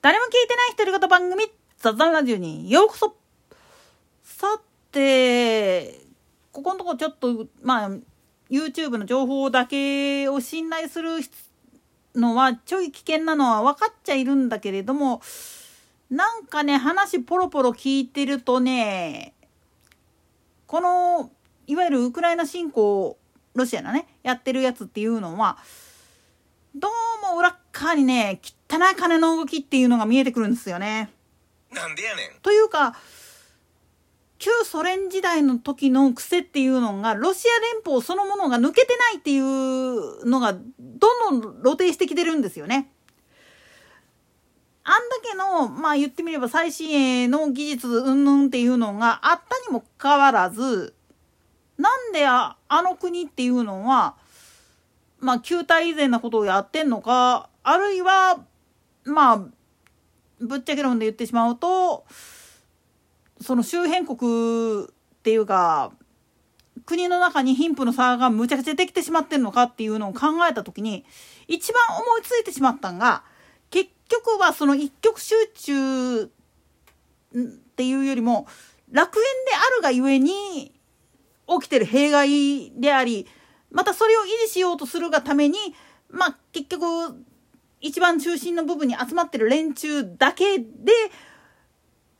誰も聞いてない独り言番組雑談ラジオにようこそ。さてここのとこちょっとまあ YouTube の情報だけを信頼するのはちょい危険なのは分かっちゃいるんだけれどもなんかね話ポロポロ聞いてるとねこのいわゆるウクライナ侵攻ロシアのねやってるやつっていうのはどうも裏っ側にね汚い金の動きっていうのが見えてくるんですよね。なんでやねん。というか旧ソ連時代の時の癖っていうのがロシア連邦そのものが抜けてないっていうのがどんどん露呈してきてるんですよね。あんだけのまあ言ってみれば最新鋭の技術云々っていうのがあったにもかかわらずなんでああの国っていうのはまあ旧態以前なことをやってんのかあるいはまあぶっちゃけ論で言ってしまうとその周辺国っていうか国の中に貧富の差がむちゃくちゃできてしまってるのかっていうのを考えた時に一番思いついてしまったんが結局はその一極集中っていうよりも楽園であるがゆえに起きてる弊害でありまたそれを維持しようとするがためにまあ結局一番中心の部分に集まってる連中だけで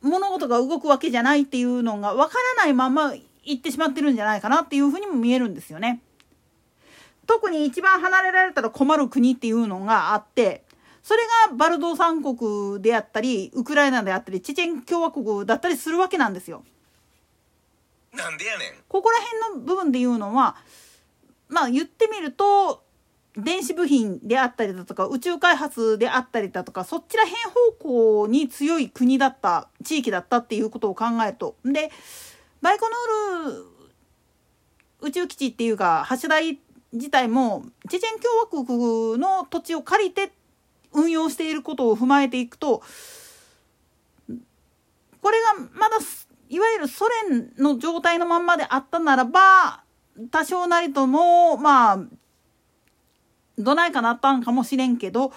物事が動くわけじゃないっていうのがわからないまま行ってしまってるんじゃないかなっていうふうにも見えるんですよね。特に一番離れられたら困る国っていうのがあってそれがバルドー三国であったりウクライナであったりチェチェン共和国だったりするわけなんですよ。なんでやねん。ここら辺の部分で言うのはまあ言ってみると電子部品であったりだとか宇宙開発であったりだとかそちら辺方向に強い国だった地域だったっていうことを考えると。でバイコヌール宇宙基地っていうか発射台自体もチェチェン共和国の土地を借りて運用していることを踏まえていくとこれがまだいわゆるソ連の状態のまんまであったならば多少なりともまあどないかなったんかもしれんけど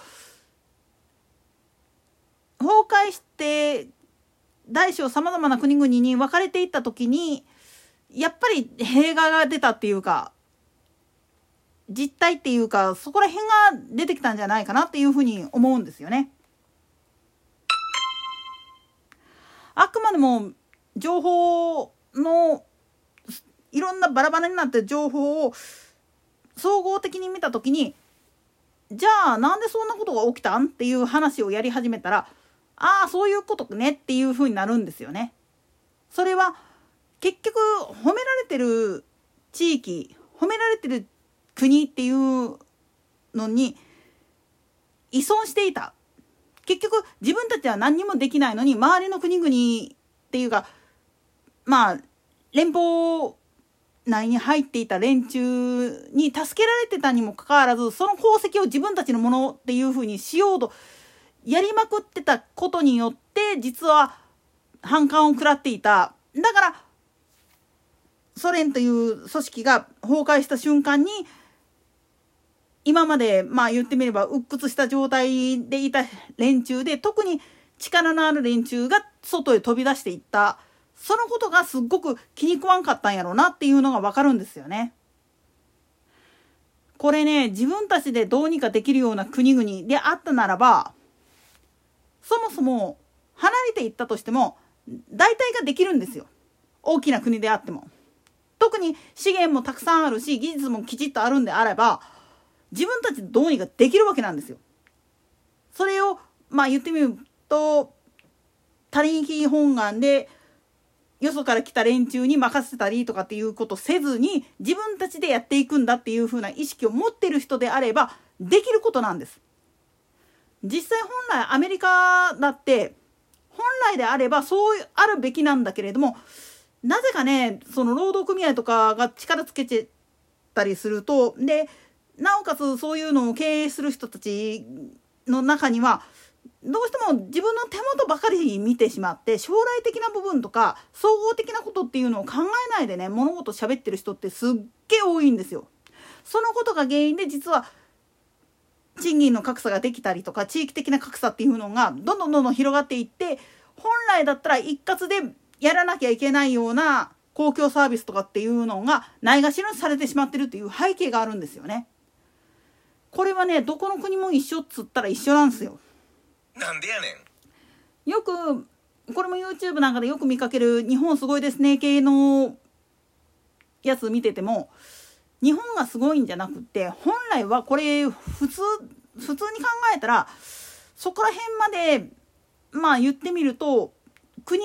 崩壊して大小さまざまな国々に分かれていった時にやっぱり弊害が出たっていうか実態っていうかそこら辺が出てきたんじゃないかなっていうふうに思うんですよね。あくまでも情報のいろんなバラバラになって情報を総合的に見た時にじゃあなんでそんなことが起きたん？っていう話をやり始めたらああそういうことねっていう風になるんですよね。それは結局褒められてる地域褒められてる国っていうのに依存していた結局自分たちは何にもできないのに周りの国々っていうかまあ連邦内に入っていた連中に助けられてたにもかかわらずその功績を自分たちのものっていうふうにしようとやりまくってたことによって実は反感を食らっていただからソ連という組織が崩壊した瞬間に今までまあ言ってみれば鬱屈した状態でいた連中で特に力のある連中が外へ飛び出していった。そのことがすっごく気に食わんかったんやろうなっていうのがわかるんですよね。これね自分たちでどうにかできるような国々であったならばそもそも離れていったとしても大体ができるんですよ大きな国であっても。特に資源もたくさんあるし技術もきちっとあるんであれば自分たちでどうにかできるわけなんですよ。それをまあ言ってみると他力本願でよそから来た連中に任せたりとかっていうことせずに自分たちでやっていくんだっていう風な意識を持ってる人であればできることなんです。実際本来アメリカだって本来であればそうあるべきなんだけれどもなぜかねその労働組合とかが力つけてたりするとでなおかつそういうのを経営する人たちの中にはどうしても自分の手元ばかり見てしまって将来的な部分とか総合的なことっていうのを考えないでね物事喋ってる人ってすっげえ多いんですよ。そのことが原因で実は賃金の格差ができたりとか地域的な格差っていうのがどんどんどんどん広がっていって本来だったら一括でやらなきゃいけないような公共サービスとかっていうのがないがしろにされてしまってるっていう背景があるんですよね。これはねどこの国も一緒っつったら一緒なんですよ。なんでやねん。よくこれも YouTube なんかでよく見かける日本すごいですね系のやつ見てても日本がすごいんじゃなくて本来はこれ普通普通に考えたらそこら辺までまあ言ってみると国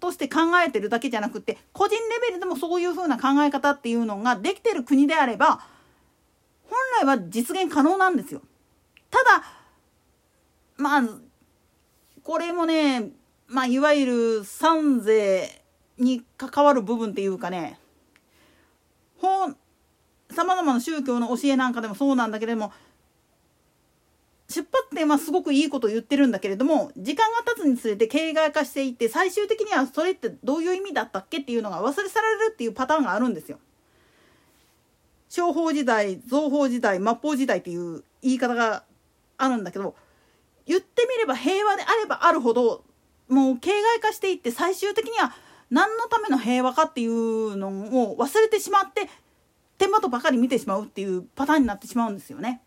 として考えてるだけじゃなくて個人レベルでもそういう風な考え方っていうのができてる国であれば本来は実現可能なんですよ。ただまあこれもねまあいわゆる産税に関わる部分っていうかね本さまざまな宗教の教えなんかでもそうなんだけれども出発点はすごくいいことを言ってるんだけれども時間が経つにつれて形骸化していって最終的にはそれってどういう意味だったっけっていうのが忘れ去られるっていうパターンがあるんですよ。商法時代造法時代末法時代っていう言い方があるんだけど言ってみれば平和であればあるほどもう形骸化していって最終的には何のための平和かっていうのを忘れてしまって手元ばかり見てしまうっていうパターンになってしまうんですよね。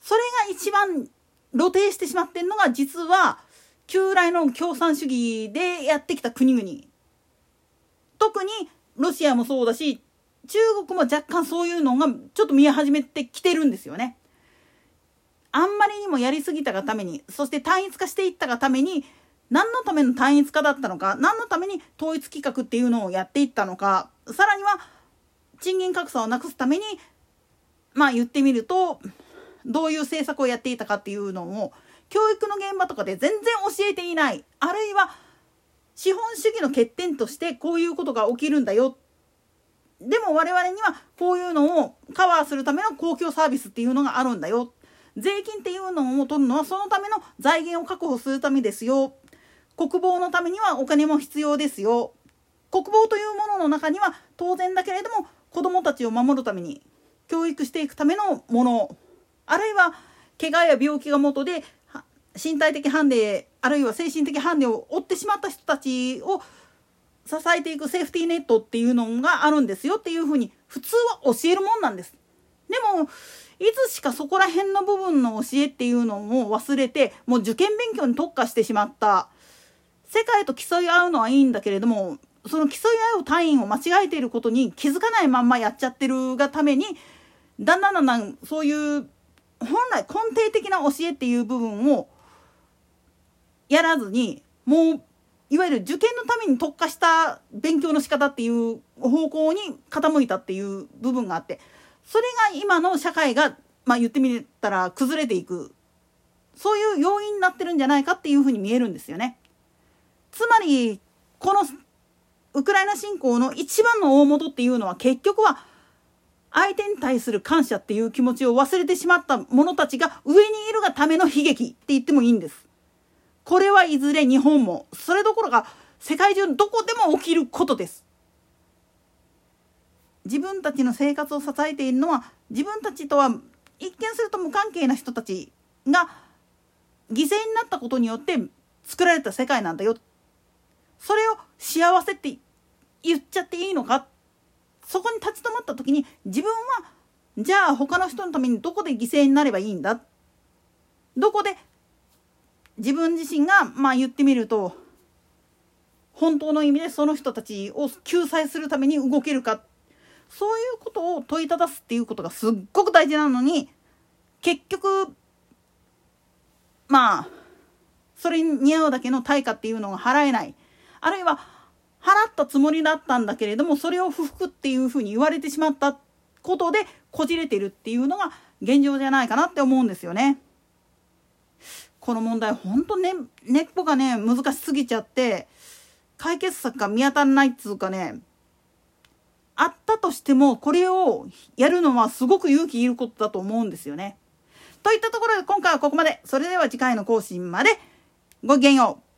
それが一番露呈してしまってるのが実は旧来の共産主義でやってきた国々特にロシアもそうだし中国も若干そういうのがちょっと見え始めてきてるんですよね。あんまりにもやりすぎたがためにそして単一化していったがために何のための単一化だったのか何のために統一企画っていうのをやっていったのかさらには賃金格差をなくすためにまあ言ってみるとどういう政策をやっていたかっていうのを教育の現場とかで全然教えていないあるいは資本主義の欠点としてこういうことが起きるんだよでも我々にはこういうのをカバーするための公共サービスっていうのがあるんだよ。税金っていうのを取るのはそのための財源を確保するためですよ。国防のためにはお金も必要ですよ。国防というものの中には当然だけれども子どもたちを守るために教育していくためのもの。あるいは怪我や病気が元で身体的ハンデあるいは精神的ハンデを負ってしまった人たちを支えていくセーフティーネットっていうのがあるんですよっていうふうに普通は教えるもんなんです。でもいつしかそこら辺の部分の教えっていうのを忘れてもう受験勉強に特化してしまった世界と競い合うのはいいんだけれどもその競い合う単位を間違えていることに気づかないまんまやっちゃってるがためにだんだんだんだんそういう本来根底的な教えっていう部分をやらずにもういわゆる受験のために特化した勉強の仕方っていう方向に傾いたっていう部分があってそれが今の社会がまあ言ってみたら崩れていくそういう要因になってるんじゃないかっていうふうに見えるんですよね。つまりこのウクライナ侵攻の一番の大元っていうのは結局は相手に対する感謝っていう気持ちを忘れてしまった者たちが上にいるがための悲劇って言ってもいいんです。これはいずれ日本もそれどころか世界中どこでも起きることです。自分たちの生活を支えているのは自分たちとは一見すると無関係な人たちが犠牲になったことによって作られた世界なんだよ。それを幸せって言っちゃっていいのか？そこに立ち止まった時に自分はじゃあ他の人のためにどこで犠牲になればいいんだ？どこで自分自身がまあ言ってみると本当の意味でその人たちを救済するために動けるかそういうことを問いただすっていうことがすっごく大事なのに結局まあそれに似合うだけの対価っていうのが払えないあるいは払ったつもりだったんだけれどもそれを不服っていうふうに言われてしまったことでこじれてるっていうのが現状じゃないかなって思うんですよね。この問題ほんとね根っこがね難しすぎちゃって解決策が見当たらないっつうかねあったとしてもこれをやるのはすごく勇気いることだと思うんですよね。といったところで今回はここまで。それでは次回の更新までごきげんよう。